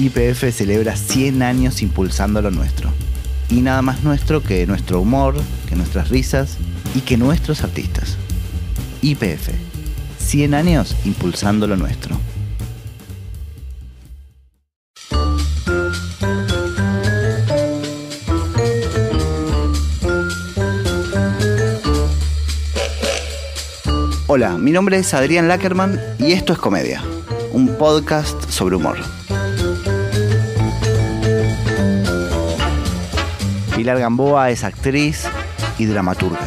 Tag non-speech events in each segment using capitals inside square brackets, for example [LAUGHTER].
YPF celebra 100 años impulsando lo nuestro. Y nada más nuestro que nuestro humor, que nuestras risas y que nuestros artistas. YPF. 100 años impulsando lo nuestro. Hola, mi nombre es Adrián Lackerman y esto es Comedia, un podcast sobre humor. Pilar Gamboa es actriz y dramaturga.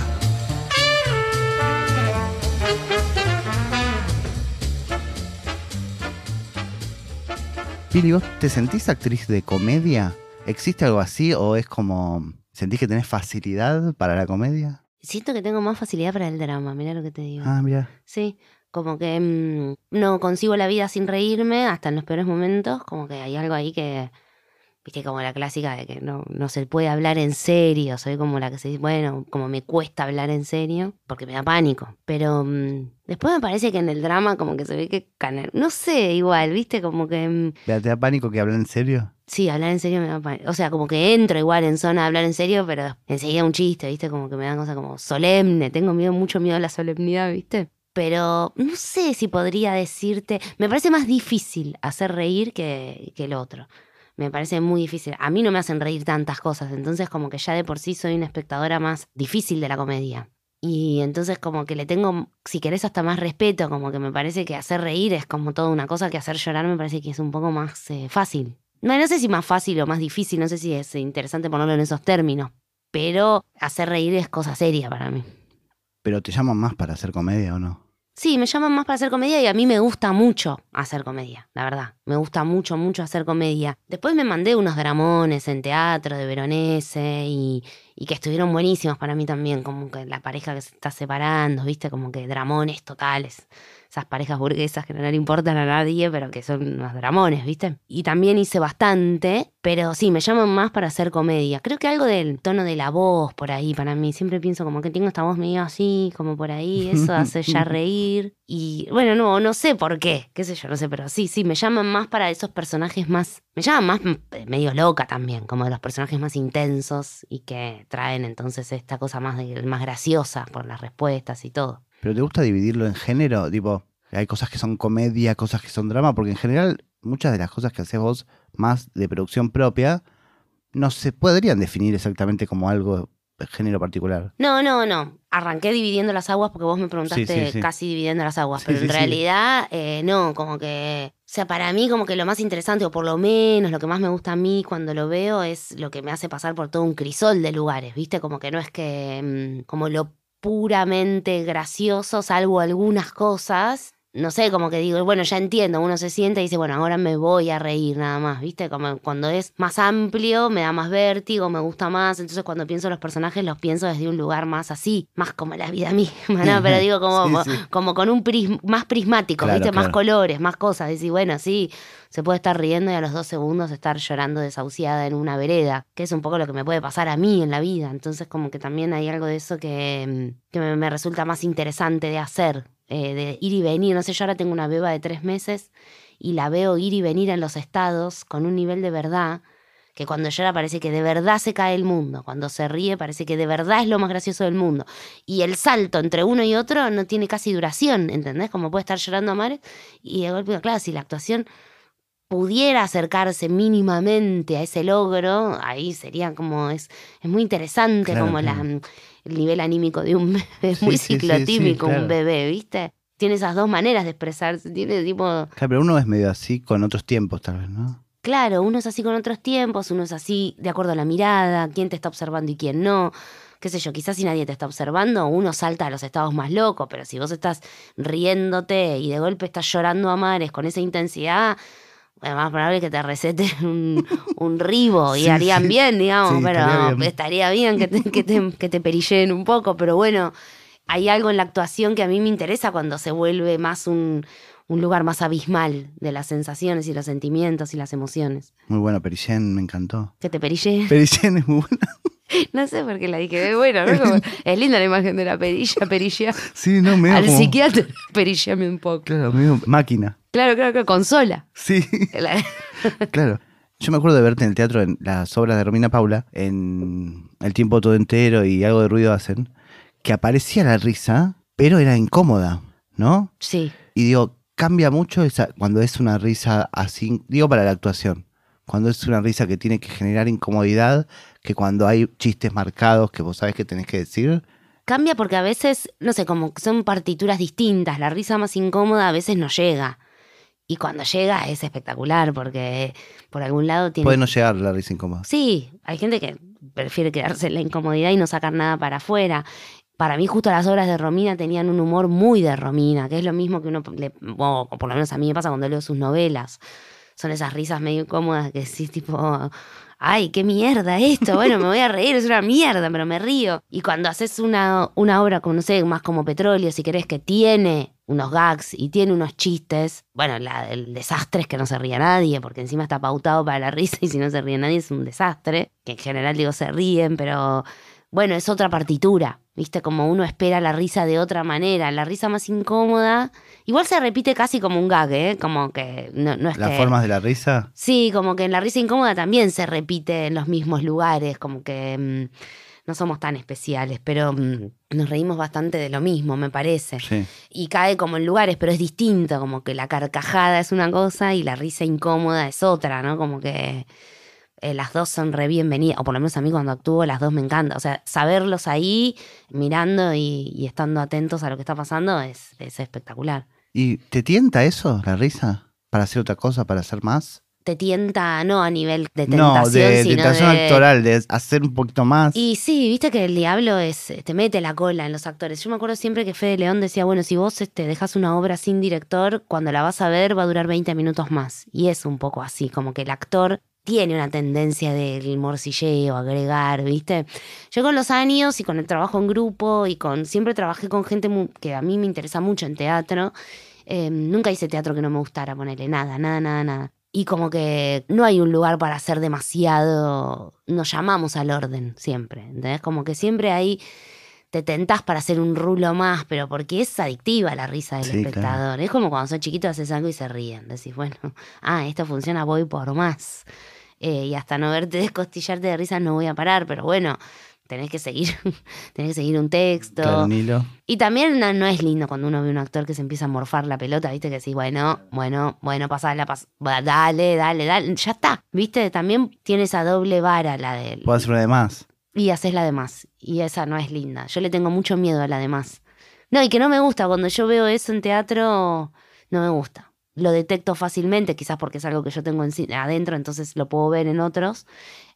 Pili, ¿vos te sentís actriz de comedia? ¿Existe algo así o es como... ¿Sentís que tenés facilidad para la comedia? Siento que tengo más facilidad para el drama, mira lo que te digo. Ah, mira. Sí, como que mm, no consigo la vida sin reírme hasta en los peores momentos, como que hay algo ahí que, viste, como la clásica de que no, no se puede hablar en serio, soy como la que se dice, bueno, como me cuesta hablar en serio, porque me da pánico, pero mm, después me parece que en el drama como que se ve que, no sé, igual, viste, como que... mm, ¿Te da pánico que hablen en serio? Sí, hablar en serio me da pánico. O sea, como que entro igual en zona de hablar en serio, pero enseguida un chiste, ¿viste? Como que me dan cosas como solemne. Tengo miedo, mucho miedo a la solemnidad, ¿viste? Pero no sé si podría decirte. Me parece más difícil hacer reír que, que el otro. Me parece muy difícil. A mí no me hacen reír tantas cosas, entonces como que ya de por sí soy una espectadora más difícil de la comedia. Y entonces como que le tengo, si querés, hasta más respeto, como que me parece que hacer reír es como toda una cosa que hacer llorar me parece que es un poco más eh, fácil. No, no sé si más fácil o más difícil, no sé si es interesante ponerlo en esos términos, pero hacer reír es cosa seria para mí. ¿Pero te llaman más para hacer comedia o no? Sí, me llaman más para hacer comedia y a mí me gusta mucho hacer comedia, la verdad. Me gusta mucho, mucho hacer comedia. Después me mandé unos dramones en teatro de Veronese y, y que estuvieron buenísimos para mí también, como que la pareja que se está separando, viste, como que dramones totales. Esas parejas burguesas que no le importan a nadie, pero que son unos dramones, ¿viste? Y también hice bastante, pero sí, me llaman más para hacer comedia. Creo que algo del tono de la voz por ahí para mí. Siempre pienso como que tengo esta voz medio así, como por ahí, eso [LAUGHS] hace ya reír. Y bueno, no, no sé por qué, qué sé yo, no sé, pero sí, sí, me llaman más para esos personajes más. Me llaman más mm, medio loca también, como de los personajes más intensos y que traen entonces esta cosa más, de- más graciosa por las respuestas y todo. ¿Pero te gusta dividirlo en género? Tipo, hay cosas que son comedia, cosas que son drama, porque en general muchas de las cosas que haces vos más de producción propia no se podrían definir exactamente como algo de género particular. No, no, no. Arranqué dividiendo las aguas porque vos me preguntaste Sí, sí, sí. casi dividiendo las aguas, pero en realidad eh, no, como que... O sea, para mí como que lo más interesante, o por lo menos lo que más me gusta a mí cuando lo veo, es lo que me hace pasar por todo un crisol de lugares, ¿viste? Como que no es que... mm, como lo puramente gracioso, salvo algunas cosas. No sé, como que digo, bueno, ya entiendo, uno se sienta y dice, bueno, ahora me voy a reír nada más, ¿viste? Como cuando es más amplio, me da más vértigo, me gusta más, entonces cuando pienso en los personajes los pienso desde un lugar más así, más como la vida [LAUGHS] misma, ¿no? Pero digo como, Sí, sí. como con un prisma más prismático, Claro, ¿viste? Más colores, más cosas, decir, bueno, sí, se puede estar riendo y a los dos segundos estar llorando desahuciada en una vereda, que es un poco lo que me puede pasar a mí en la vida. Entonces como que también hay algo de eso que, mm, que me, me resulta más interesante de hacer, eh, de ir y venir. No sé, yo ahora tengo una beba de tres meses y la veo ir y venir en los estados con un nivel de verdad que cuando llora parece que de verdad se cae el mundo, cuando se ríe parece que de verdad es lo más gracioso del mundo. Y el salto entre uno y otro no tiene casi duración, ¿entendés? Como puede estar llorando a mares y de golpe, claro, si la actuación pudiera acercarse mínimamente a ese logro, ahí sería como, es, es muy interesante Claro, como la. El nivel anímico de un [LAUGHS] bebé, es Sí, muy sí, sí, sí, ciclotímico claro. un bebé, ¿viste? Tiene esas dos maneras de expresarse, tiene tipo... Claro, pero uno es medio así con otros tiempos, tal vez, ¿no? Claro, uno es así con otros tiempos, uno es así de acuerdo a la mirada, quién te está observando y quién no. Qué sé yo, quizás si nadie te está observando, uno salta a los estados más locos, pero si vos estás riéndote y de golpe estás llorando a mares con esa intensidad, es más probable que te receten un, [LAUGHS] un ribo y Sí, harían sí. bien, digamos, Sí, pero estaría bien. estaría bien que te, que, te, que te perilleen un poco, pero bueno, hay algo en la actuación que a mí me interesa cuando se vuelve más un, un lugar más abismal de las sensaciones y los sentimientos y las emociones. Muy bueno, Perillén me encantó. Que te perille. Perillén es muy buena. [LAUGHS] No sé por qué la dije. Es bueno, ¿no? Como- es linda la imagen de la perilla, [LAUGHS] perilla. Sí, no, medio Al como- psiquiatra, [LAUGHS] perillame un poco. Claro, medio máquina. Claro, claro, claro, consola. Sí, La- claro. Yo me acuerdo de verte en el teatro en las obras de Romina Paula, en El tiempo todo entero y algo de ruido hacen, que aparecía la risa, pero era incómoda, ¿no? Sí. Y digo, cambia mucho esa, cuando es una risa así, digo para la actuación, cuando es una risa que tiene que generar incomodidad, que cuando hay chistes marcados que vos sabés que tenés que decir, Cambia porque a veces, no sé, como son partituras distintas. La risa más incómoda a veces no llega. Y cuando llega es espectacular porque por algún lado tiene... puede no llegar la risa incómoda. Sí, hay gente que prefiere quedarse en la incomodidad y no sacar nada para afuera. Para mí justo las obras de Romina tenían un humor muy de Romina, que es lo mismo que uno, le, o por lo menos a mí me pasa cuando leo sus novelas. Son esas risas medio incómodas que sí, tipo, ay, qué mierda esto, bueno, me voy a reír, es una mierda, pero me río. Y cuando haces una, una obra, como, no sé, más como Petróleo, si querés, que tiene unos gags y tiene unos chistes, bueno, el desastre es que no se ría nadie, porque encima está pautado para la risa y si no se ríe nadie es un desastre, que en general digo se ríen, pero bueno, es otra partitura, ¿viste? Como uno espera la risa de otra manera, la risa más incómoda, igual se repite casi como un gag, ¿eh? Como que no, no es Las que... formas de la risa, Sí, como que en la risa incómoda también se repite en los mismos lugares, como que mm, no somos tan especiales, pero mm, nos reímos bastante de lo mismo, me parece. sí. Y cae como en lugares, pero es distinto, como que la carcajada es una cosa y la risa incómoda es otra, ¿no? Como que eh, las dos son re bienvenidas, o por lo menos a mí cuando actúo las dos me encanta. O sea, saberlos ahí, mirando y, y estando atentos a lo que está pasando es, es espectacular. ¿Y te tienta eso, la risa? ¿Para hacer otra cosa, para hacer más? Te tienta, no a nivel de tentación, no, de sino tentación de... actoral, de hacer un poquito más. Y sí, viste que el diablo es, te mete la cola en los actores. Yo me acuerdo siempre que Fede León decía, bueno, si vos este, dejas una obra sin director, cuando la vas a ver va a durar 20 minutos más. Y es un poco así, como que el actor tiene una tendencia del morcilleo, agregar, ¿viste? Yo con los años y con el trabajo en grupo y con siempre trabajé con gente que a mí me interesa mucho en teatro. eh, nunca hice teatro que no me gustara ponerle nada, nada, nada, nada. Y como que no hay un lugar para hacer demasiado. Nos llamamos al orden siempre. ¿Entendés? Como que siempre hay. Te tentás para hacer un rulo más, pero porque es adictiva la risa del Sí, claro. espectador. Es como cuando sos chiquito haces algo y se ríen. Decís, bueno, [LAUGHS] ah, esto funciona, voy por más. Eh, y hasta no verte [LAUGHS] descostillarte de risa no voy a parar, pero bueno, tenés que seguir, [LAUGHS] tenés que seguir un texto. Hilo. Y también no, no es lindo cuando uno ve un actor que se empieza a morfar la pelota, ¿viste? Que decís, bueno, bueno, bueno, pasala, pas dale, dale, dale, ya está, ¿viste? También tiene esa doble vara la de él. Puedo hacer una de más. Y haces la de más. Y esa no es linda. Yo le tengo mucho miedo a la de más. No, y que no me gusta. Cuando yo veo eso en teatro, no me gusta. Lo detecto fácilmente, quizás porque es algo que yo tengo en adentro, entonces lo puedo ver en otros.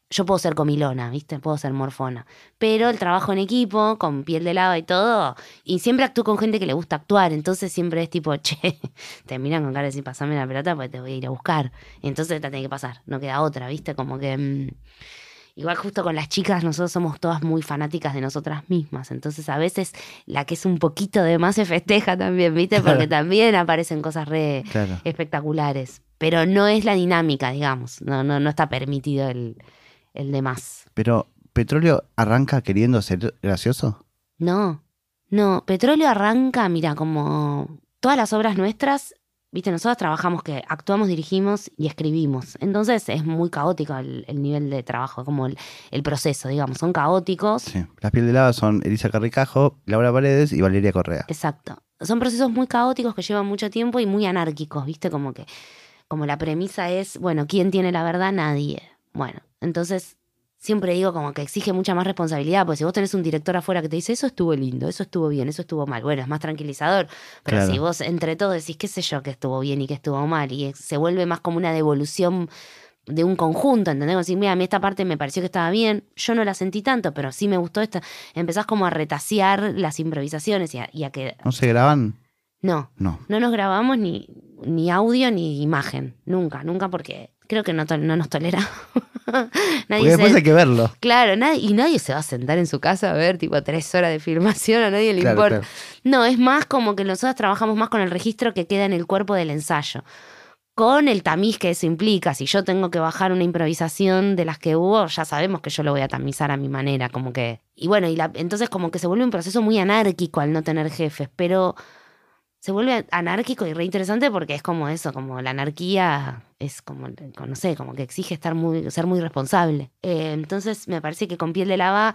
Yo puedo ser comilona, ¿viste? Puedo ser morfona. Pero el trabajo en equipo, con piel de lava y todo, y siempre actúo con gente que le gusta actuar, entonces siempre es tipo, [LAUGHS] che, te miran con cara de decir, pasame la pelota porque te voy a ir a buscar. Entonces te tiene que pasar, no queda otra, ¿viste? Como que... mm, Igual justo con las chicas, nosotros somos todas muy fanáticas de nosotras mismas. Entonces a veces la que es un poquito de más se festeja también, ¿viste? Porque también aparecen cosas re Claro. espectaculares. Pero no es la dinámica, digamos. No, no, no está permitido el, el de más. Pero, ¿Petróleo arranca queriendo ser gracioso? No, no. Petróleo arranca, mira, como todas las obras nuestras, viste, nosotros trabajamos que actuamos, dirigimos y escribimos. Entonces es muy caótico el, el nivel de trabajo, como el, el proceso, digamos. Son caóticos. Sí. Las piel de lava son Elisa Carricajo, Laura Paredes y Valeria Correa. Exacto. Son procesos muy caóticos que llevan mucho tiempo y muy anárquicos, ¿viste? Como que, como la premisa es, bueno, ¿quién tiene la verdad? Nadie. Bueno, entonces siempre digo como que exige mucha más responsabilidad, porque si vos tenés un director afuera que te dice, eso estuvo lindo, eso estuvo bien, eso estuvo mal, bueno, es más tranquilizador, pero Claro. si vos entre todos decís, qué sé yo, que estuvo bien y que estuvo mal, y se vuelve más como una devolución de un conjunto, ¿entendés? Como decir, mira, a mí esta parte me pareció que estaba bien, yo no la sentí tanto, pero sí me gustó esta. Empezás como a retasear las improvisaciones y a, y a que... ¿No se graban? No, No. no nos grabamos ni, ni audio ni imagen, nunca, nunca porque creo que no, no nos tolera. [LAUGHS] Porque nadie después se, hay que verlo. Claro, nadie, y nadie se va a sentar en su casa a ver tipo tres horas de filmación, a nadie le Claro, importa. claro. No, es más como que nosotros trabajamos más con el registro que queda en el cuerpo del ensayo. con el tamiz que eso implica. Si yo tengo que bajar una improvisación de las que hubo, ya sabemos que yo lo voy a tamizar a mi manera, como que... Y bueno, y la- entonces como que se vuelve un proceso muy anárquico al no tener jefes, pero se vuelve anárquico y re interesante porque es como eso, como la anarquía es como, no sé, como que exige estar muy, ser muy responsable. Eh, entonces me parece que con piel de lava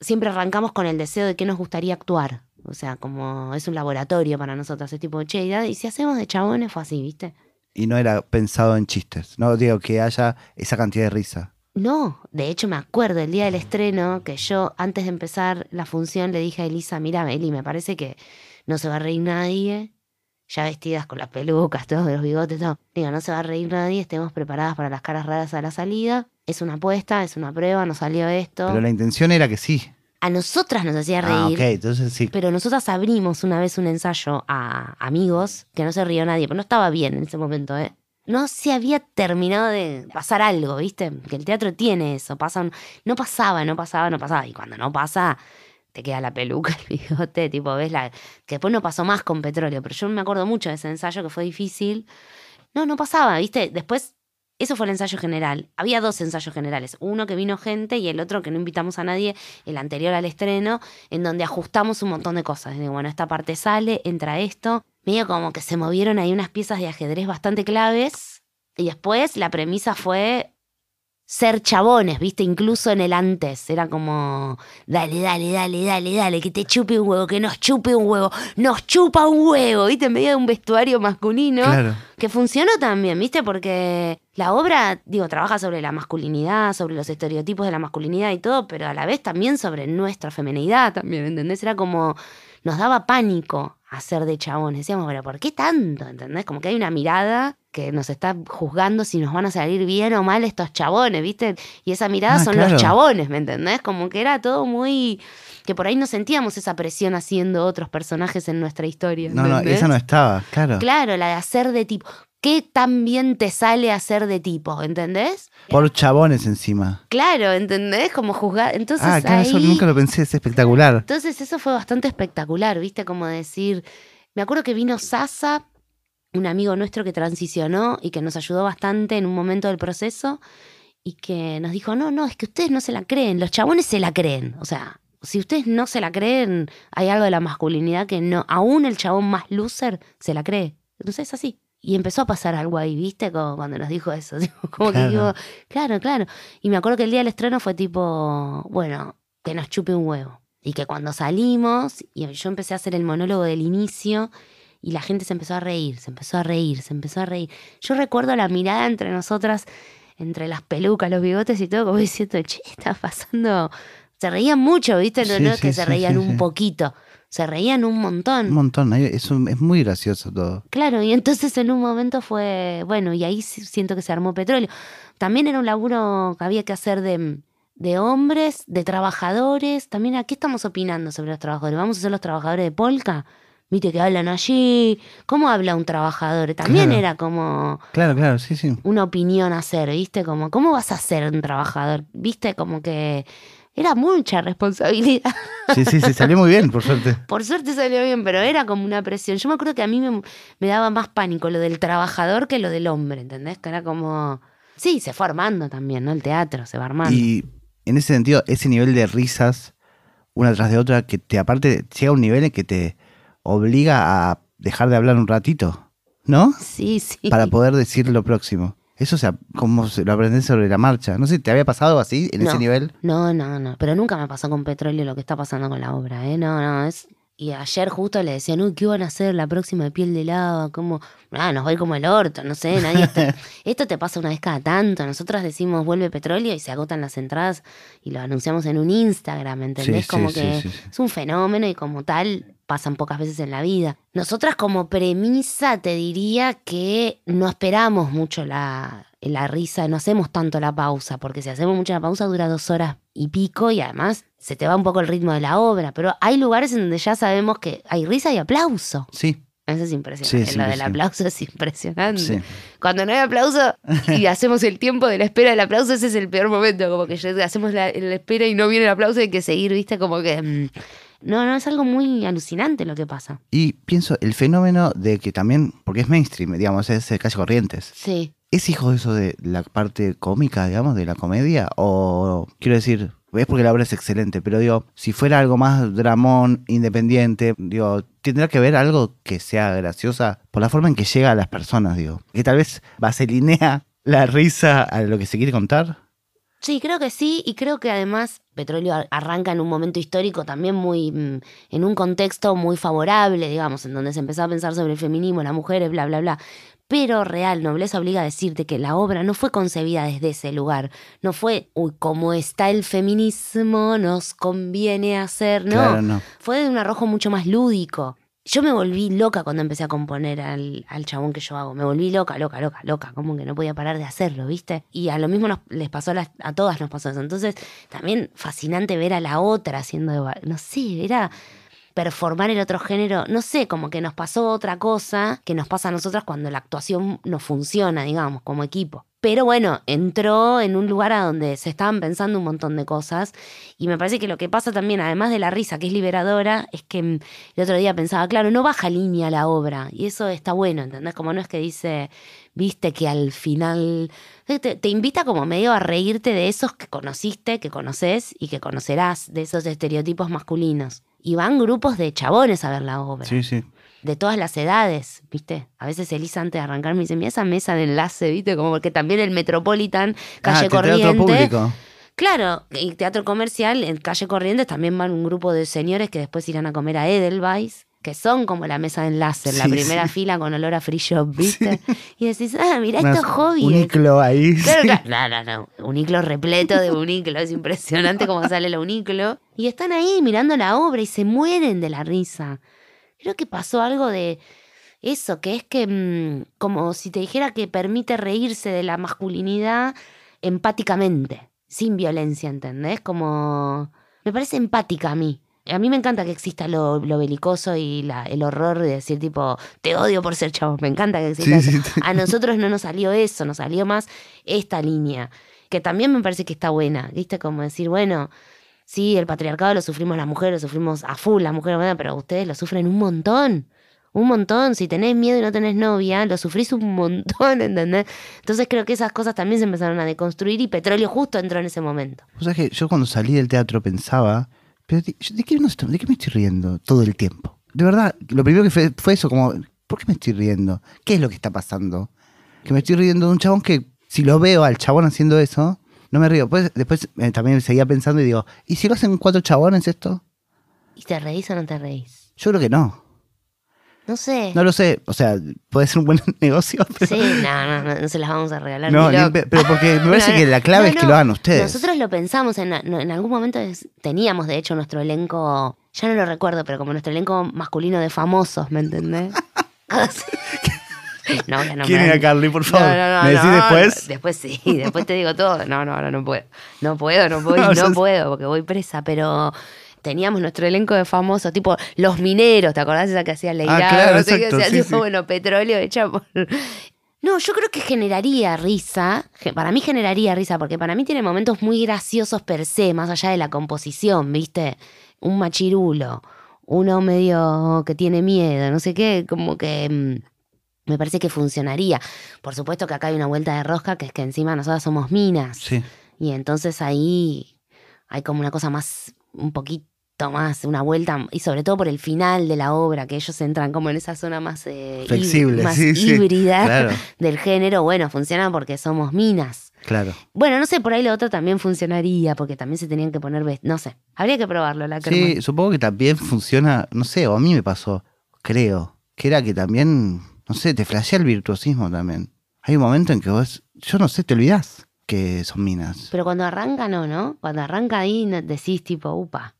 siempre arrancamos con el deseo de qué nos gustaría actuar. O sea, como es un laboratorio para nosotros, ese tipo de che, y si hacemos de chabones fue así, ¿viste? Y no era pensado en chistes. No digo que haya esa cantidad de risa. No, de hecho me acuerdo el día del estreno que yo antes de empezar la función le dije a Elisa, mira Eli, me parece que no se va a reír nadie, ya vestidas con las pelucas, todos los bigotes, todo. Digo, no se va a reír nadie, estemos preparadas para las caras raras a la salida. Es una apuesta, es una prueba, nos salió esto. Pero la intención era que sí. A nosotras nos hacía Ah, reír. ok, entonces sí. Pero nosotras abrimos una vez un ensayo a amigos que no se rió nadie, pero no estaba bien en ese momento, ¿eh? No se había terminado de pasar algo, ¿viste? Que el teatro tiene eso. Pasan, no pasaba, no pasaba, no pasaba. Y cuando no pasa, te queda la peluca, [LAUGHS] el bigote, tipo, ves la. Que después no pasó más con petróleo, pero yo me acuerdo mucho de ese ensayo que fue difícil. No, no pasaba, ¿viste? Después eso fue el ensayo general. Había dos ensayos generales. Uno que vino gente y el otro que no invitamos a nadie, el anterior al estreno, en donde ajustamos un montón de cosas. Digo, bueno, esta parte sale, entra esto. Medio como que se movieron ahí unas piezas de ajedrez bastante claves. Y después la premisa fue ser chabones, viste, incluso en el antes. Era como, dale, dale, dale, dale, dale, que te chupe un huevo, que nos chupe un huevo, nos chupa un huevo, viste, en medio de un vestuario masculino. Claro. Que funcionó también, ¿viste? Porque la obra, digo, trabaja sobre la masculinidad, sobre los estereotipos de la masculinidad y todo, pero a la vez también sobre nuestra feminidad también, ¿entendés? Era como, nos daba pánico hacer de chabones. Decíamos, pero ¿por qué tanto? ¿Entendés? Como que hay una mirada que nos está juzgando si nos van a salir bien o mal estos chabones, ¿viste? Y esa mirada Ah, son claro. los chabones, ¿me entendés? Como que era todo muy... que por ahí no sentíamos esa presión haciendo otros personajes en nuestra historia. No, no, esa no estaba, claro. Claro, la de hacer de tipo. ¿Qué tan bien te sale hacer de tipo? ¿Entendés? Por chabones encima. Claro, ¿entendés? Como juzgar. Entonces ah, claro, eso ahí- nunca lo pensé, es espectacular. Entonces eso fue bastante espectacular, ¿viste? Como decir. Me acuerdo que vino Sasa, un amigo nuestro que transicionó y que nos ayudó bastante en un momento del proceso y que nos dijo: No, no, es que ustedes no se la creen, los chabones se la creen. O sea, si ustedes no se la creen, hay algo de la masculinidad que no. Aún el chabón más loser se la cree. Entonces es así. Y empezó a pasar algo ahí, ¿viste? Como cuando nos dijo eso. [LAUGHS] Como que Claro. digo, claro, claro. Y me acuerdo que el día del estreno fue tipo, bueno, que nos chupe un huevo. Y que cuando salimos, y yo empecé a hacer el monólogo del inicio, y la gente se empezó a reír, se empezó a reír, se empezó a reír. Yo recuerdo la mirada entre nosotras, entre las pelucas, los bigotes y todo, como diciendo, che, está pasando. Se reían mucho, ¿viste? No, Sí, no es que se sí, reían un poquito, se reían un montón. Un montón, es, un- es muy gracioso todo. Claro, y entonces en un momento fue, bueno, y ahí siento que se armó petróleo. También era un laburo que había que hacer de, de hombres, de trabajadores. También, ¿a qué estamos opinando sobre los trabajadores? ¿Vamos a ser los trabajadores de Polka? Viste que hablan allí. ¿Cómo habla un trabajador? También Claro. era como Claro, claro, sí, sí. una opinión hacer, ¿viste? Como, ¿cómo vas a ser un trabajador? ¿Viste? Como que era mucha responsabilidad. Sí, sí, sí, salió muy bien, por suerte. [LAUGHS] Por suerte salió bien, pero era como una presión. Yo me acuerdo que a mí me, me daba más pánico lo del trabajador que lo del hombre, ¿entendés? Que era como... Sí, se fue armando también, ¿no? El teatro se va armando. Y en ese sentido, ese nivel de risas, una tras de otra, que te aparte llega a un nivel en que te obliga a dejar de hablar un ratito, ¿no? Sí, sí. Para poder decir lo próximo. Eso, o sea, como se lo aprendes sobre la marcha. No sé, ¿te había pasado así, en ese nivel? No, no, no. Pero nunca me pasó con petróleo lo que está pasando con la obra, ¿eh? No, no, es... Y ayer justo le decían, uy, ¿qué van a hacer la próxima de piel de lava? ¿Cómo? Ah, nos va a ir como el orto, no sé, nadie... está- [LAUGHS] Esto te pasa una vez cada tanto. Nosotras decimos, vuelve petróleo y se agotan las entradas y lo anunciamos en un Instagram, ¿entendés? Sí, como sí, que sí, sí, sí. es un fenómeno y como tal pasan pocas veces en la vida. Nosotras como premisa te diría que no esperamos mucho la, la risa, no hacemos tanto la pausa, porque si hacemos mucho la pausa dura dos horas y pico y además se te va un poco el ritmo de la obra, pero hay lugares en donde ya sabemos que hay risa y aplauso. Sí, Eso es impresionante. Sí, sí, Lo sí, del aplauso es impresionante. sí. Cuando no hay aplauso [LAUGHS] y hacemos el tiempo de la espera del aplauso, ese es el peor momento. Como que hacemos la, la espera y no viene el aplauso, hay que seguir, ¿viste? Como que mm, No, no, es algo muy alucinante lo que pasa. Y pienso, el fenómeno de que también, porque es mainstream, digamos, es calle Corrientes. Sí. ¿Es hijo de eso de la parte cómica, digamos, de la comedia? O quiero decir, es porque la obra es excelente, pero digo, si fuera algo más dramón, independiente, digo, tendrá que ver algo que sea graciosa por la forma en que llega a las personas, digo. Que tal vez vaselinea la risa a lo que se quiere contar. Sí, creo que sí, y creo que además Petróleo ar- arranca en un momento histórico también muy, mm, en un contexto muy favorable, digamos, en donde se empezó a pensar sobre el feminismo, las mujeres, bla, bla, bla. Pero real, nobleza obliga a decirte que la obra no fue concebida desde ese lugar. No fue, uy, como está el feminismo, nos conviene hacer. No, Claro, no. fue de un arrojo mucho más lúdico. Yo me volví loca cuando empecé a componer al, al chabón que yo hago. Me volví loca, loca, loca, loca. Como que no podía parar de hacerlo, ¿viste? Y a lo mismo nos- les pasó a, las- a todas, nos pasó eso. Entonces, también fascinante ver a la otra haciendo, no sé, era performar el otro género. No sé, como que nos pasó otra cosa que nos pasa a nosotras cuando la actuación no funciona, digamos, como equipo. Pero bueno, entró en un lugar a donde se estaban pensando un montón de cosas y me parece que lo que pasa también, además de la risa, que es liberadora, es que mm, el otro día pensaba, claro, no baja línea la obra. Y eso está bueno, ¿entendés? Como no es que dice, viste que al final. Te, te invita como medio a reírte de esos que conociste, que conoces y que conocerás, de esos estereotipos masculinos. Y van grupos de chabones a ver la obra Sí, sí. De todas las edades, ¿viste? A veces Elisa antes de arrancar me dice, mira esa mesa de enlace, ¿viste? Como que también el Metropolitan, calle ah, Corriente. público. Claro, y teatro comercial, en calle Corrientes también van un grupo de señores que después irán a comer a Edelweiss, que son como la mesa de enlace, en la Sí, primera sí. fila con olor a free shop, ¿viste? Y decís, ah, mira Unas- estos hobbies. Un iclo ahí. Claro, sí. claro, no, no, no. Uniclo repleto de uniclo. Es impresionante cómo sale el uniclo. Y están ahí mirando la obra y se mueren de la risa. Creo que pasó algo de eso, que es que mm, como si te dijera que permite reírse de la masculinidad empáticamente, sin violencia, ¿entendés? Como... Me parece empática a mí. A mí me encanta que exista lo, lo belicoso y la- el horror de decir tipo, te odio por ser chavo. Me encanta que exista Sí, eso. sí. A nosotros no nos salió eso, nos salió más esta línea, que también me parece que está buena, ¿viste? Como decir, bueno, sí, el patriarcado lo sufrimos las mujeres, lo sufrimos a full las mujeres, pero ustedes lo sufren un montón. Un montón, si tenés miedo y no tenés novia, lo sufrís un montón, [LAUGHS] ¿entendés? Entonces creo que esas cosas también se empezaron a deconstruir y Petróleo justo entró en ese momento. O sea que yo cuando salí del teatro pensaba, pero ¿de, qué, de qué me estoy riendo todo el tiempo? De verdad, lo primero que fue, fue eso, como, ¿por qué me estoy riendo? ¿Qué es lo que está pasando? Que me estoy riendo de un chabón que, si lo veo al chabón haciendo eso, no me río. Pues, después eh, también seguía pensando y digo, ¿y si lo hacen cuatro chabones esto? ¿Y te reís o no te reís? Yo creo que no. No sé. No lo sé. O sea, puede ser un buen [LAUGHS] negocio, pero... Sí, no, no, no, no se las vamos a regalar. No, ni ni pero porque me [LAUGHS] parece No, que la clave es que lo hagan ustedes. Nosotros lo pensamos, en, en algún momento es- teníamos de hecho nuestro elenco, ya no lo recuerdo, pero como nuestro elenco masculino de famosos, ¿me entendés? [LAUGHS] [LAUGHS] no voy a nombrar. ¿Quién era Carly, por favor? No, no, no, ¿Me decís no, después? Después sí, [LAUGHS] después te digo todo. No, no, ahora no puedo. No puedo, no puedo, [LAUGHS] No, no, puedo, porque voy presa, pero teníamos nuestro elenco de famosos, tipo los mineros, ¿te acordás de esa que hacía Leirado? Ah, claro, no sé qué, exacto, sí, tipo, sí. bueno, petróleo hecha por... No, yo creo que generaría risa. Para mí generaría risa, porque para mí tiene momentos muy graciosos per se, más allá de la composición, ¿viste? Un machirulo, uno medio que tiene miedo, no sé qué, como que mm, me parece que funcionaría. Por supuesto que acá hay una vuelta de rosca, que es que encima nosotras somos minas. Sí. Y entonces ahí hay como una cosa más, un poquito más, una vuelta, y sobre todo por el final de la obra, que ellos entran como en esa zona más, eh, Flexible, más sí, sí. híbrida [LAUGHS] Claro, del género. Bueno, funciona porque somos minas. claro. Bueno, no sé, por ahí lo otro también funcionaría, porque también se tenían que poner, no sé, habría que probarlo, la Sí, supongo que también funciona, no sé, o a mí me pasó, creo, que era que también, no sé, te flashea el virtuosismo también. Hay un momento en que vos, yo no sé, te olvidás que son minas. Pero cuando arranca, no, ¿no? Cuando arranca ahí decís tipo, upa,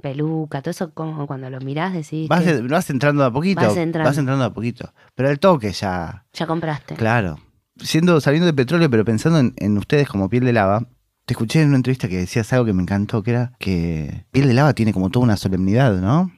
peluca, todo eso como cuando lo mirás decís Vas, que vas entrando de a poquito, Vas entrando. de a poquito. Pero el toque ya, ya compraste. claro. Siendo, saliendo de petróleo, pero pensando en, en ustedes como piel de lava, te escuché en una entrevista que decías algo que me encantó, que era que piel de lava tiene como toda una solemnidad, ¿no?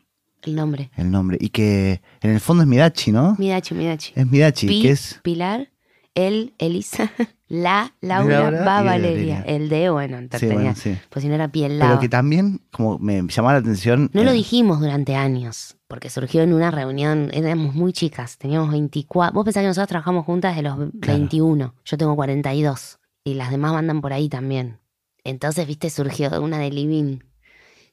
El nombre. El nombre. Y que en el fondo es Midachi, ¿no? Midachi, Midachi. Es Midachi, Pi, que es... Pilar, él, Elisa. [LAUGHS] La Laura, Laura va Valeria. El de, bueno, Sí, bueno, sí. pues si no era piel Pero lava. que también, como me llamaba la atención. No lo eh, dijimos durante años, porque surgió en una reunión, éramos muy chicas, teníamos 24. Vos pensás que nosotros trabajamos juntas de los 21, yo tengo 42, y las demás andan por ahí también. Entonces, viste, surgió una de Living,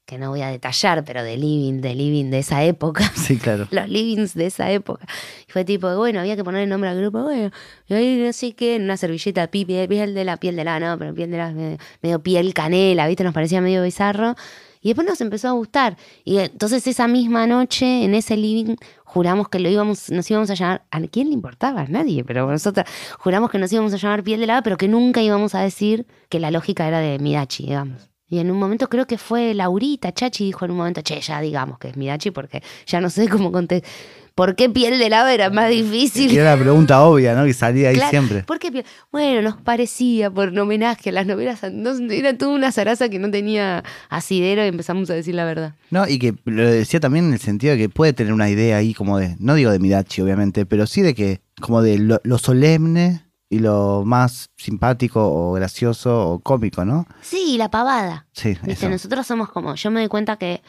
que no voy a detallar, pero de Living, de Living de esa época. [LAUGHS] Sí, claro. [LAUGHS] los livings de esa época. Y fue tipo, bueno, había que poner el nombre al grupo, bueno, y ahí no sé qué, en una servilleta, pi- piel, piel de la, piel de la, no, pero piel de la, medio, medio piel canela, ¿viste? Nos parecía medio bizarro. Y después nos empezó a gustar. Y entonces esa misma noche, en ese living, juramos que lo íbamos, nos íbamos a llamar, ¿a quién le importaba? A nadie, pero nosotros juramos que nos íbamos a llamar piel de lava, pero que nunca íbamos a decir que la lógica era de Midachi, digamos. Y en un momento creo que fue Laurita, Chachi dijo en un momento, che, ya digamos que es Midachi, porque ya no sé cómo contestar. ¿Por qué piel de lava era más difícil? Y era la pregunta obvia, ¿no? Que salía ahí Claro, siempre. ¿Por qué piel? Bueno, nos parecía por homenaje a las novelas. no, era toda una zaraza que no tenía asidero y empezamos a decir la verdad. No, y que lo decía también en el sentido de que puede tener una idea ahí como de, no digo de Midachi, obviamente, pero sí de que, como de lo, lo solemne y lo más simpático o gracioso o cómico, ¿no? Sí, la pavada. Sí, eso. nosotros somos como, yo me doy cuenta que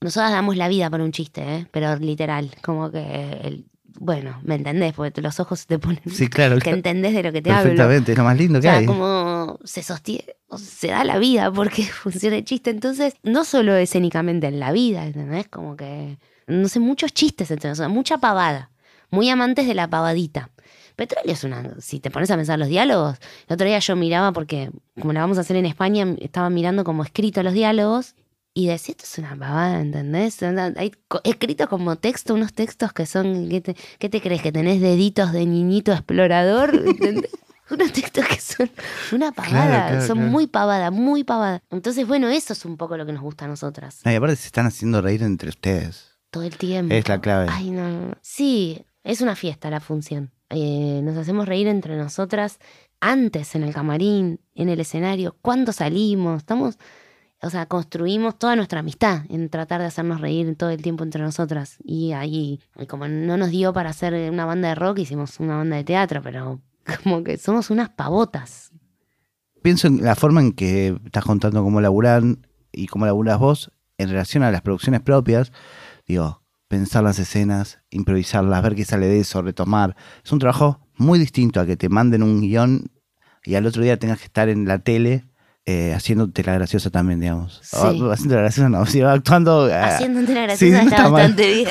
nosotras damos la vida por un chiste, ¿eh? pero literal, como que, el- bueno, ¿me entendés? Porque los ojos te ponen, Sí, claro. que entendés de lo que te hablo. Perfectamente, es lo más lindo O que sea, hay. como se sostiene, o se da la vida porque [LAUGHS] funciona el chiste. Entonces, no solo escénicamente en la vida, ¿entendés? Como que, no sé, muchos chistes entre nosotros, mucha pavada. Muy amantes de la pavadita. Petróleo es una. Si te pones a pensar los diálogos, el otro día yo miraba porque, como la vamos a hacer en España, estaba mirando como escrito los diálogos y decía, esto es una pavada, ¿entendés? Hay co- escrito como texto, unos textos que son. ¿Qué te, qué te crees? ¿Que tenés deditos de niñito explorador? ¿Entendés? [LAUGHS] Unos textos que son una pavada, Claro, claro, son claro. muy pavada, muy pavada. Entonces, bueno, eso es un poco lo que nos gusta a nosotras. No, y aparte se están haciendo reír entre ustedes. Todo el tiempo. Es la clave. Ay, no. Sí, es una fiesta la función. Eh, nos hacemos reír entre nosotras antes en el camarín, en el escenario, cuando salimos. Estamos, o sea, construimos toda nuestra amistad en tratar de hacernos reír todo el tiempo entre nosotras. Y ahí, como no nos dio para hacer una banda de rock, hicimos una banda de teatro, pero [LAUGHS] como que somos unas pavotas. Pienso en la forma en que estás contando cómo laburan y cómo laburas vos en relación a las producciones propias. Digo, pensar las escenas, improvisarlas, ver qué sale de eso, retomar. Es un trabajo muy distinto a que te manden un guion y al otro día tengas que estar en la tele eh, haciéndote la graciosa también, digamos. Sí. O, haciéndote la graciosa, no, sino actuando. ah, Haciéndote la graciosa está, bastante bien.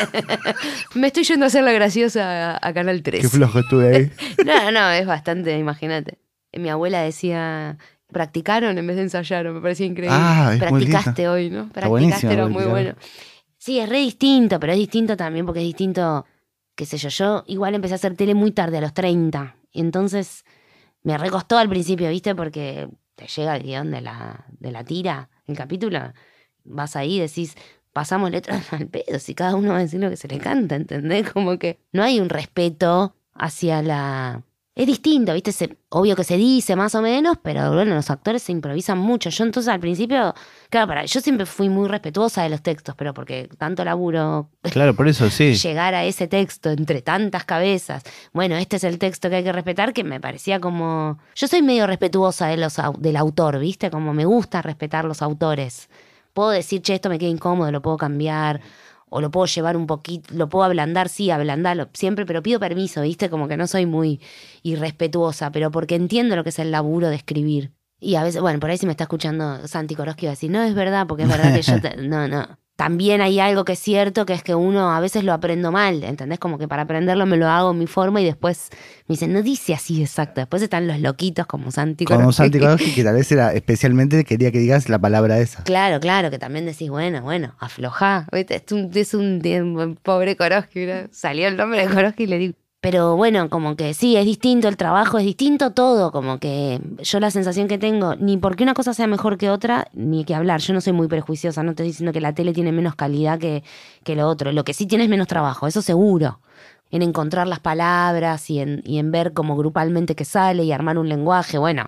[LAUGHS] Me estoy yendo a hacer la graciosa a, a Canal 3. Qué flojo estuve ahí. [LAUGHS] No, no, es bastante, imagínate. Mi abuela decía, practicaron en vez de ensayaron, me parecía increíble. Ah, es. Practicaste hoy, ¿no? Practicaste, era muy bueno. Sí, es re distinto, pero es distinto también porque es distinto, qué sé yo, yo igual empecé a hacer tele muy tarde, a los 30. Y entonces me recostó al principio, ¿viste? Porque te llega el guion de la, de la tira, el capítulo, vas ahí y decís, pasamos letras [LAUGHS] al pedo, si cada uno va a decir lo que se le canta, ¿entendés? Como que no hay un respeto hacia la... Es distinto, ¿viste? Se- obvio que se dice más o menos, pero bueno, los actores se improvisan mucho. Yo entonces al principio, claro, para, yo siempre fui muy respetuosa de los textos, pero porque tanto laburo [LAUGHS] Claro, por eso sí. llegar a ese texto entre tantas cabezas. Bueno, este es el texto que hay que respetar, que me parecía como... Yo soy medio respetuosa de los, del autor, ¿viste? Como me gusta respetar los autores. Puedo decir, che, esto me queda incómodo, lo puedo cambiar, o lo puedo llevar un poquito, lo puedo ablandar, sí, ablandarlo siempre, pero pido permiso, ¿viste? Como que no soy muy irrespetuosa, pero porque entiendo lo que es el laburo de escribir. Y a veces, bueno, por ahí si me está escuchando Santi Koroski va a decir, no, es verdad, porque es verdad que yo... te- [LAUGHS] No, no. También hay algo que es cierto, que es que uno a veces lo aprendo mal, ¿entendés? Como que para aprenderlo me lo hago en mi forma y después me dicen, no dice así exacto. Después están los loquitos como Santi Como. Santi que tal vez era especialmente quería que digas la palabra esa. Claro, claro, que también decís, bueno, bueno, aflojá. Es un, es un pobre Koroski, ¿no? Salió el nombre de Koroski y le digo. Pero bueno, como que sí, es distinto el trabajo, es distinto todo, como que yo la sensación que tengo, ni porque una cosa sea mejor que otra, ni que hablar, yo no soy muy prejuiciosa, no estoy diciendo que la tele tiene menos calidad que, que lo otro, lo que sí tiene es menos trabajo, eso seguro, en encontrar las palabras y en, y en ver como grupalmente que sale y armar un lenguaje, bueno,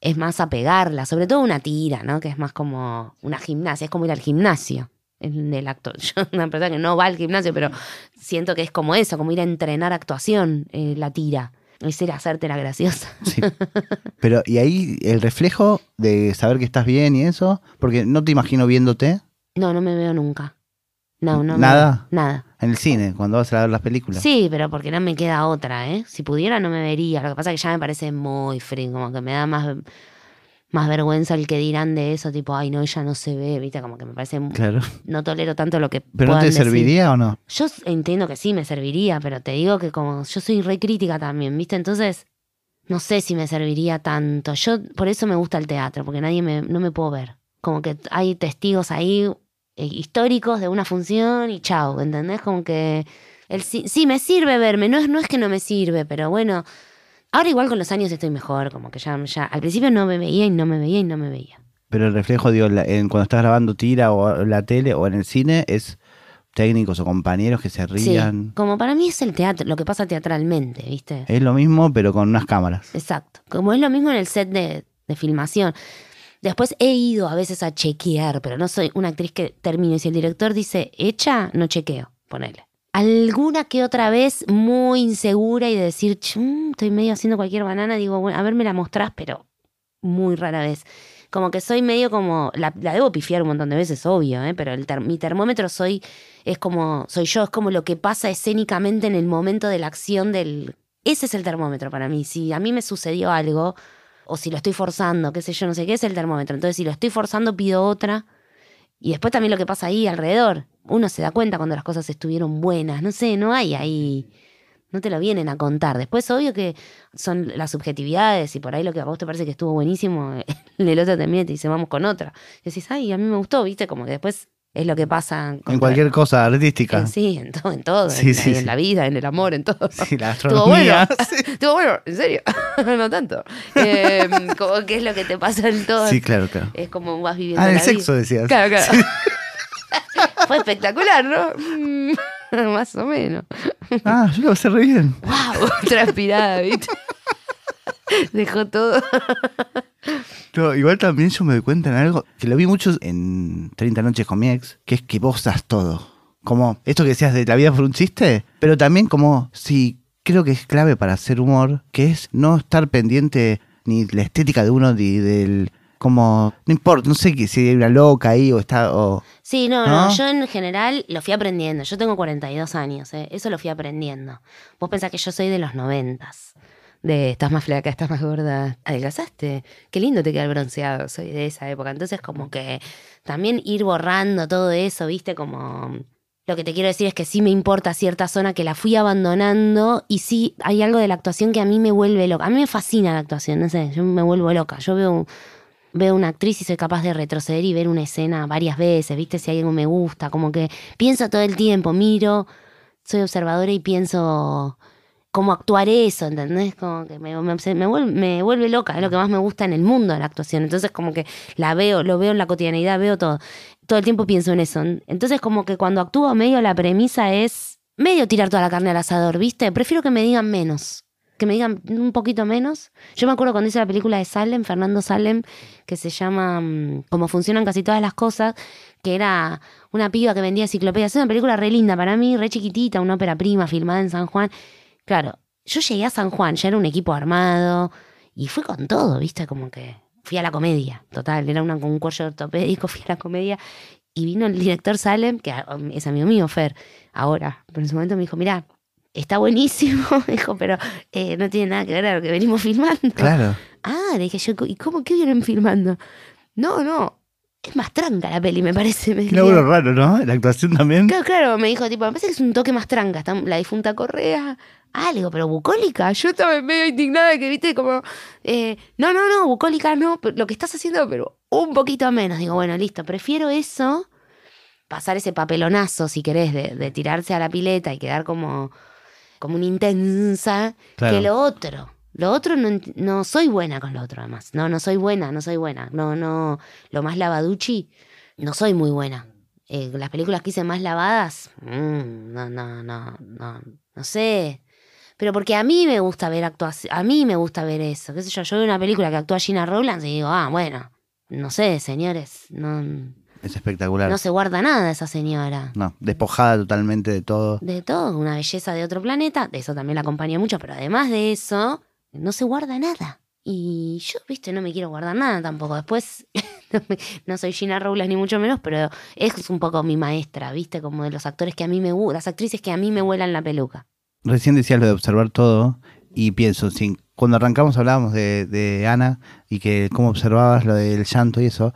es más apegarla, sobre todo una tira, ¿no? Que es más como una gimnasia, es como ir al gimnasio. En el actor. [LAUGHS] Yo, una persona que no va al gimnasio, pero siento que es como eso, como ir a entrenar actuación, eh, la tira. Es ir a hacerte la graciosa. Sí. [LAUGHS] Pero, ¿y ahí el reflejo de saber que estás bien y eso? Porque no te imagino viéndote No, no me veo nunca. No, no. ¿Nada? Nada. en el cine, cuando vas a ver las películas. Sí, pero porque no me queda otra, ¿eh? Si pudiera no me vería. Lo que pasa es que ya me parece muy frío, como que me da más, más vergüenza el que dirán de eso, tipo, ay, no, ella no se ve, ¿viste? Como que me parece... Claro. No tolero tanto lo que ¿Pero no te decir. serviría o no? Yo entiendo que sí me serviría, pero te digo que como yo soy re crítica también, ¿viste? Entonces, no sé si me serviría tanto. Yo por eso me gusta el teatro, porque nadie me, no me puedo ver. Como que hay testigos ahí eh, históricos de una función y chau, ¿entendés? Como que el, sí, sí, me sirve verme, no es, no es que no me sirve, pero bueno, ahora igual con los años estoy mejor, como que ya, ya al principio no me veía y no me veía y no me veía. Pero el reflejo, digo, la- en, cuando estás grabando tira o la tele o en el cine, es técnicos o compañeros que se Sí, rían. como para mí es el teatro, lo que pasa teatralmente, ¿viste? Es lo mismo, pero con unas cámaras. Exacto. Como es lo mismo en el set de, de filmación. Después he ido a veces a chequear, pero no soy una actriz que termino. Y si el director dice hecha, no chequeo, ponele. Alguna que otra vez muy insegura y de decir, "Chum, estoy medio haciendo cualquier banana, digo, bueno, a ver, me la mostrás, pero muy rara vez. Como que soy medio como, la, debo pifiar un montón de veces, obvio, ¿eh? pero el mi termómetro soy, es como, soy yo, es como lo que pasa escénicamente en el momento de la acción del... Ese es el termómetro para mí. Si a mí me sucedió algo, o si lo estoy forzando, qué sé yo, no sé qué es el termómetro. Entonces, si lo estoy forzando, pido otra. Y después también lo que pasa ahí alrededor. Uno se da cuenta cuando las cosas estuvieron buenas. No sé, no hay ahí. No te lo vienen a contar. Después, obvio que son las subjetividades y por ahí lo que a vos te parece que estuvo buenísimo, [LAUGHS] el otro también te dice, vamos con otra. Y decís, ay, a mí me gustó, ¿viste? Como que después es lo que pasa. En cualquier cosa artística. en- sí, en todo, en todo. Sí, en, sí, en sí. la vida, en el amor, en todo. Sí, la [LAUGHS] bueno. astronomía. [LAUGHS] Estuvo bueno, en serio. [LAUGHS] no tanto. Eh, como que es lo que te pasa en todo. Sí, claro, claro. Es como vas viviendo. Ah, el la sexo vida. decías. Claro, claro. Fue espectacular, ¿no? Mm, Más o menos. Ah, yo lo sé re bien. ¡Wow! Transpirada, ¿viste? Dejó todo. No, igual también yo me doy cuenta en algo, que lo vi mucho en 30 noches con mi ex, que es que vos das todo. Como esto que decías de la vida por un chiste, pero también como si creo que es clave para hacer humor, que es no estar pendiente ni de la estética de uno ni del como no importa, no sé si hay una loca ahí o está o Sí, no, no, ¿No? Yo en general lo fui aprendiendo. Yo tengo 42 años, ¿eh? Eso lo fui aprendiendo. Vos pensás que yo soy de los noventas. De estás más flaca, estás más gorda. Adelgazaste. Qué lindo te queda el bronceado. Soy de esa época. Entonces, como que también ir borrando todo eso, ¿viste? Como. Lo que te quiero decir es que sí me importa cierta zona que la fui abandonando y sí hay algo de la actuación que a mí me vuelve loca. A mí me fascina la actuación, no sé, yo me vuelvo loca. Yo veo veo una actriz y soy capaz de retroceder y ver una escena varias veces, ¿viste? Si hay algo me gusta, como que pienso todo el tiempo, miro, soy observadora y pienso cómo actuar eso, ¿entendés? Como que me, me, vuelve, me vuelve loca, es lo que más me gusta en el mundo la actuación. Entonces como que la veo, lo veo en la cotidianidad, veo todo. Todo el tiempo pienso en eso. Entonces como que cuando actúo medio la premisa es medio tirar toda la carne al asador, ¿viste? Prefiero que me digan menos. Que me digan un poquito menos. Yo me acuerdo cuando hice la película de Salem, Fernando Salem, que se llama mm, Cómo funcionan casi todas las cosas, que era una piba que vendía enciclopedias. Es una película re linda para mí, re chiquitita, una ópera prima filmada en San Juan. Claro, yo llegué a San Juan, ya era un equipo armado y fui con todo, ¿viste? Como que fui a la comedia, total, era una, un cuello ortopédico, [LAUGHS] fui a la comedia y vino el director Salem, que ah, es amigo mío, Fer, ahora, pero en su momento me dijo, mira, está buenísimo, [LAUGHS] dijo, pero eh, no tiene nada que ver a lo que venimos filmando. claro. Ah, le dije yo, ¿y cómo qué vienen filmando? No, no, es más tranca la peli, me parece. Me Qué dijo. laburo raro, ¿no? La actuación también. Claro, claro, me dijo, tipo, me parece que es un toque más tranca. Está la difunta Correa. Ah, le digo, pero bucólica. Yo estaba medio indignada que, viste, como, eh, no, no, no, bucólica no, lo que estás haciendo, pero un poquito menos. Digo, bueno, listo, prefiero eso, pasar ese papelonazo, si querés, de, de tirarse a la pileta y quedar como, como una intensa, Claro. que lo otro. Lo otro no, no soy buena con lo otro, además. No, no soy buena, no soy buena. No, no, lo más lavaduchi, no soy muy buena. Eh, las películas que hice más lavadas, mm, no, no, no, no, no sé. Pero porque a mí me gusta ver actuación, a mí me gusta ver eso. ¿Qué sé yo? Yo veo una película que actúa Gina Rowlands y digo, ah, bueno, no sé, señores, no. Es espectacular. No se guarda nada esa señora. No, despojada totalmente de todo. De todo, una belleza de otro planeta. De eso también la acompaña mucho, pero además de eso, no se guarda nada. Y yo, viste, no me quiero guardar nada tampoco. Después, [LAUGHS] no, soy Gina Robles ni mucho menos, pero es un poco mi maestra, viste, como de los actores que a mí me las actrices que a mí me vuelan la peluca. Recién decías lo de observar todo y pienso, cuando arrancamos hablábamos de, de Ana y que cómo observabas lo del llanto y eso,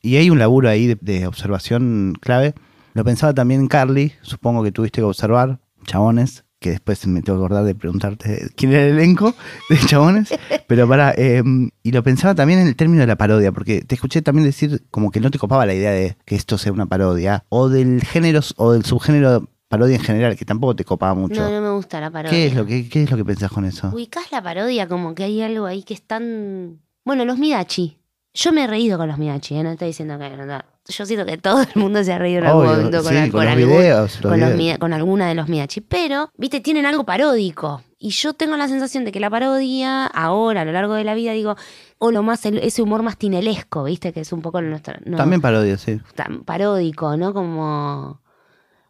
y hay un laburo ahí de, de observación clave. Lo pensaba también Carly, supongo que tuviste que observar, chabones, que después me tengo que acordar de preguntarte quién era el elenco de chabones, [LAUGHS] pero para, y lo pensaba también en el término de la parodia, porque te escuché también decir como que no te copaba la idea de que esto sea una parodia, o del género o del subgénero parodia en general, que tampoco te copaba mucho. No, no me gusta la parodia. ¿Qué es lo que qué es lo que pensás con eso? Ubicás la parodia como que hay algo ahí que es tan... Bueno, los Midachi. Yo me he reído con los Midachi, ¿eh? no estoy diciendo que... no, no. Yo siento que todo el mundo se ha reído en algún momento con, sí, al- con con los algún- videos, los con, videos. Alguna de los Midachi. Pero, viste, tienen algo paródico. Y yo tengo la sensación de que la parodia, ahora, a lo largo de la vida, digo, o lo más, el- ese humor más tinelesco, viste, que es un poco nuestro... no, También parodia, sí. tan paródico, ¿no? Como...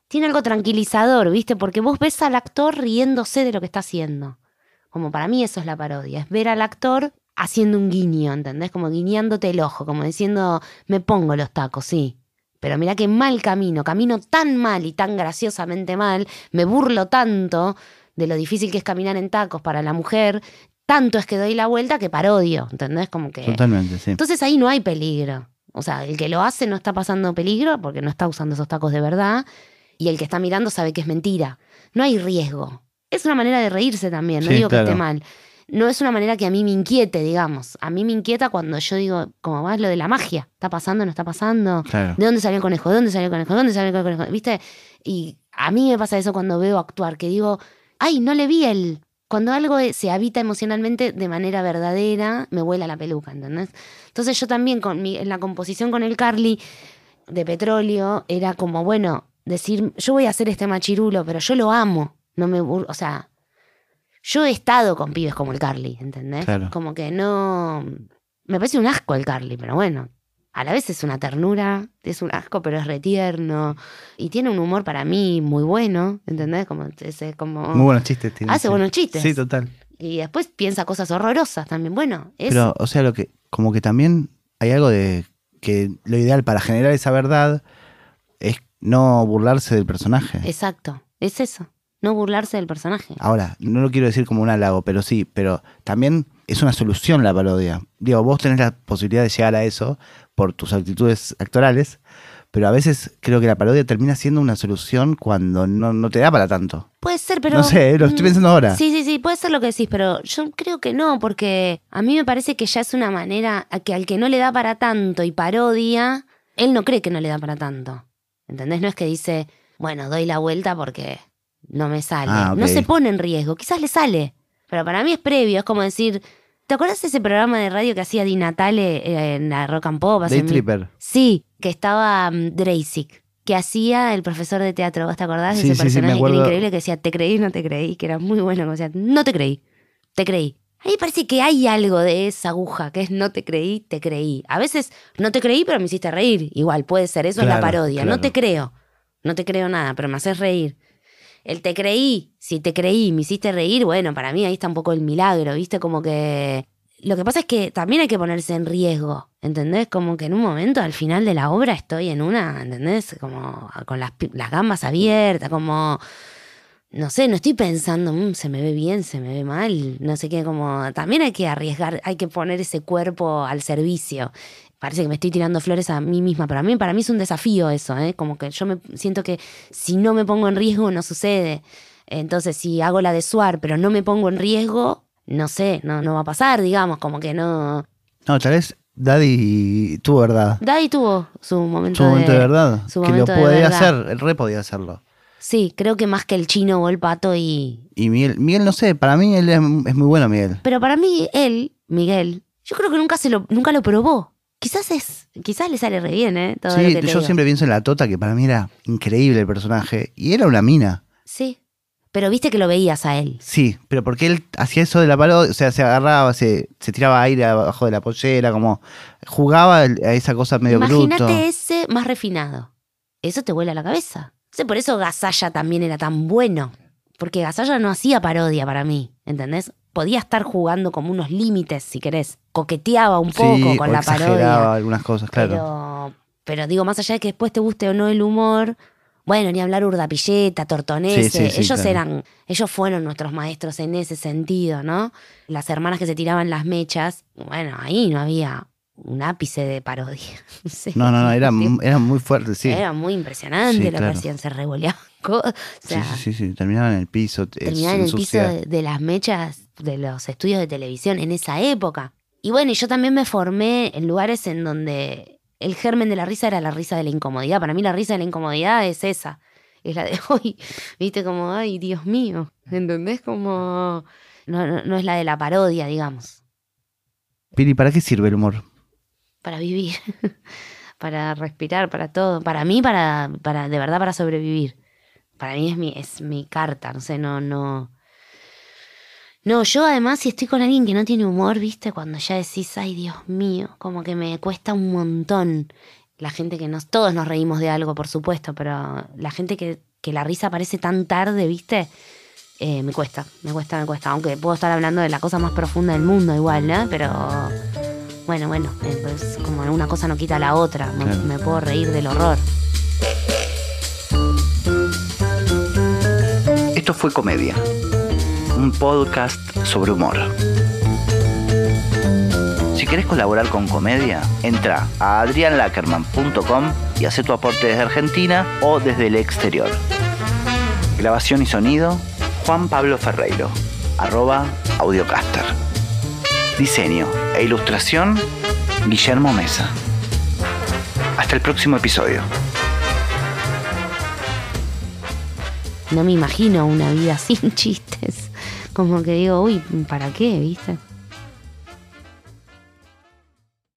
Tiene algo tranquilizador, ¿viste? Porque vos ves al actor riéndose de lo que está haciendo. Como para mí eso es la parodia, es ver al actor haciendo un guiño, ¿entendés? Como guiñándote el ojo, como diciendo, me pongo los tacos, sí. Pero mira qué mal camino, camino tan mal y tan graciosamente mal, me burlo tanto de lo difícil que es caminar en tacos para la mujer, tanto es que doy la vuelta que parodio, ¿entendés? Como que... Totalmente, sí. Entonces ahí no hay peligro. O sea, el que lo hace no está pasando peligro porque no está usando esos tacos de verdad y el que está mirando sabe que es mentira. No hay riesgo. Es una manera de reírse también, no Sí, digo que esté mal. No es una manera que a mí me inquiete, digamos. A mí me inquieta cuando yo digo, como más lo de la magia. ¿Está pasando? ¿No está pasando? Claro. ¿De dónde salió el conejo? ¿De dónde salió el conejo? ¿De dónde salió el conejo? ¿Viste? Y a mí me pasa eso cuando veo actuar, que digo, ay, no le vi el... Cuando algo se habita emocionalmente de manera verdadera, me vuela la peluca, ¿entendés? Entonces yo también con mi- en la composición con el Carly de petróleo era como, bueno, decir, yo voy a hacer este machirulo, pero yo lo amo. No me o sea, yo he estado con pibes como el Carly, ¿entendés? Claro. Como que no. Me parece un asco el Carly, pero bueno. A la vez es una ternura, es un asco, pero es retierno. Y tiene un humor para mí muy bueno, ¿entendés? Como, es, es como... Muy buenos chistes tiene. Hace sí. buenos chistes. Sí, total. Y después piensa cosas horrorosas también. Bueno, es... Pero, o sea, lo que, como que también hay algo de que lo ideal para generar esa verdad es no burlarse del personaje. Exacto, es eso. No burlarse del personaje. Ahora, no lo quiero decir como un halago, pero sí, pero también es una solución la parodia. Digo, vos tenés la posibilidad de llegar a eso por tus actitudes actorales, pero a veces creo que la parodia termina siendo una solución cuando no, no te da para tanto. Puede ser, pero... no sé, lo estoy mm, pensando ahora. Sí, sí, sí, puede ser lo que decís, pero yo creo que no, porque a mí me parece que ya es una manera a que al que no le da para tanto y parodia, él no cree que no le da para tanto. ¿Entendés? No es que dice, bueno, doy la vuelta porque no me sale. Ah. No se pone en riesgo, quizás le sale, pero para mí es previo, es como decir, ¿te acuerdas de ese programa de radio que hacía Di Natale eh, en la Rock and Pop? Day Tripper. Sí, que estaba um, que hacía el profesor de teatro. ¿Vos te acordás Sí, de ese sí, sí, me personaje que acuerdo. era increíble que decía, te creí, no te creí? Que era muy bueno, como decía, no te creí, te creí. A mí me parece que hay algo de esa aguja, que es no te creí, te creí. A veces no te creí, pero me hiciste reír. Igual puede ser, eso es la Claro, parodia. No te creo, no te creo nada, pero me haces reír. El te creí, si te creí, me hiciste reír, bueno, para mí ahí está un poco el milagro, ¿viste? Como que lo que pasa es que también hay que ponerse en riesgo, ¿entendés? Como que en un momento, al final de la obra, estoy en una, ¿entendés? Como con las, las gambas abiertas, como, no sé, no estoy pensando, "Mm, se me ve bien, se me ve mal, no sé qué, como, también hay que arriesgar, hay que poner ese cuerpo al servicio. Parece que me estoy tirando flores a mí misma, pero a mí, para mí es un desafío eso, ¿eh? Como que yo me siento que si no me pongo en riesgo no sucede. Entonces, si hago la de Suar, pero no me pongo en riesgo, no sé, no, no va a pasar, digamos, como que no. No, tal vez Daddy tuvo verdad. Daddy tuvo su momento, Su momento de verdad. su que lo podía hacer, el re podía hacerlo. Sí, creo que más que el chino o el pato y. Y Miguel, Miguel no sé, para mí él es, es muy bueno, Miguel. Pero para mí, él, Miguel, yo creo que nunca se lo, nunca lo probó. Quizás es, quizás le sale re bien, ¿eh? Todo lo Sí, que te yo digo. siempre pienso en la Tota, que para mí era increíble el personaje. Y era una mina. Sí. Pero viste que lo veías a él. Sí, pero porque él hacía eso de la parodia, o sea, se agarraba, se, se tiraba aire abajo de la pollera, como jugaba a esa cosa medio Imagínate bruto. ese más refinado. Eso te vuela la cabeza. Sea, por eso Gasalla también era tan bueno. Porque Gasalla no hacía parodia para mí, ¿entendés? Podía estar jugando como unos límites, si querés. Coqueteaba un poco Sí, con o la parodia. algunas cosas, claro. Pero, pero digo, más allá de que después te guste o no el humor, bueno, ni hablar Urdapilleta, Tortonese, Sí, sí, sí, ellos claro. eran, ellos fueron nuestros maestros en ese sentido, ¿no? Las hermanas que se tiraban las mechas, bueno, ahí no había un ápice de parodia. [LAUGHS] Sí. No, no, no, era, era muy fuerte, sí. Era muy impresionante Sí, lo claro. que hacían, se revoleaban [LAUGHS] cosas. O sea, sí, sí, sí, sí, terminaban en el piso. eh, terminaban en el piso de, de las mechas de los estudios de televisión en esa época. Y bueno, yo también me formé en lugares en donde el germen de la risa era la risa de la incomodidad. Para mí la risa de la incomodidad es esa. Es la de [LAUGHS] hoy, viste, como, ay, Dios mío, ¿entendés? Como, no, no, no es la de la parodia, digamos, Piri, ¿para qué sirve el humor? Para vivir, [LAUGHS] para respirar, para todo. Para mí, para, para, de verdad, para sobrevivir. Para mí es mi, es mi carta, no sé, no, no. No, yo además, si estoy con alguien que no tiene humor, viste, cuando ya decís, ay Dios mío, como que me cuesta un montón. La gente que nos, todos nos reímos de algo, por supuesto, pero la gente que, que la risa aparece tan tarde, viste, Eh, me cuesta, me cuesta, me cuesta. Aunque puedo estar hablando de la cosa más profunda del mundo igual, ¿no? Pero bueno, bueno, pues como una cosa no quita la otra. Me, Claro. me puedo reír del horror. Esto fue Comedia, un podcast sobre humor. Si querés colaborar con Comedia, entra a adrianlackerman.com y hace tu aporte desde Argentina o desde el exterior. Grabación y sonido, Juan Pablo Ferreiro, arroba audiocaster. Diseño e ilustración, Guillermo Mesa. Hasta el próximo episodio. No me imagino una vida [LAUGHS] sin chistes. Como que digo, uy, ¿para qué? ¿Viste?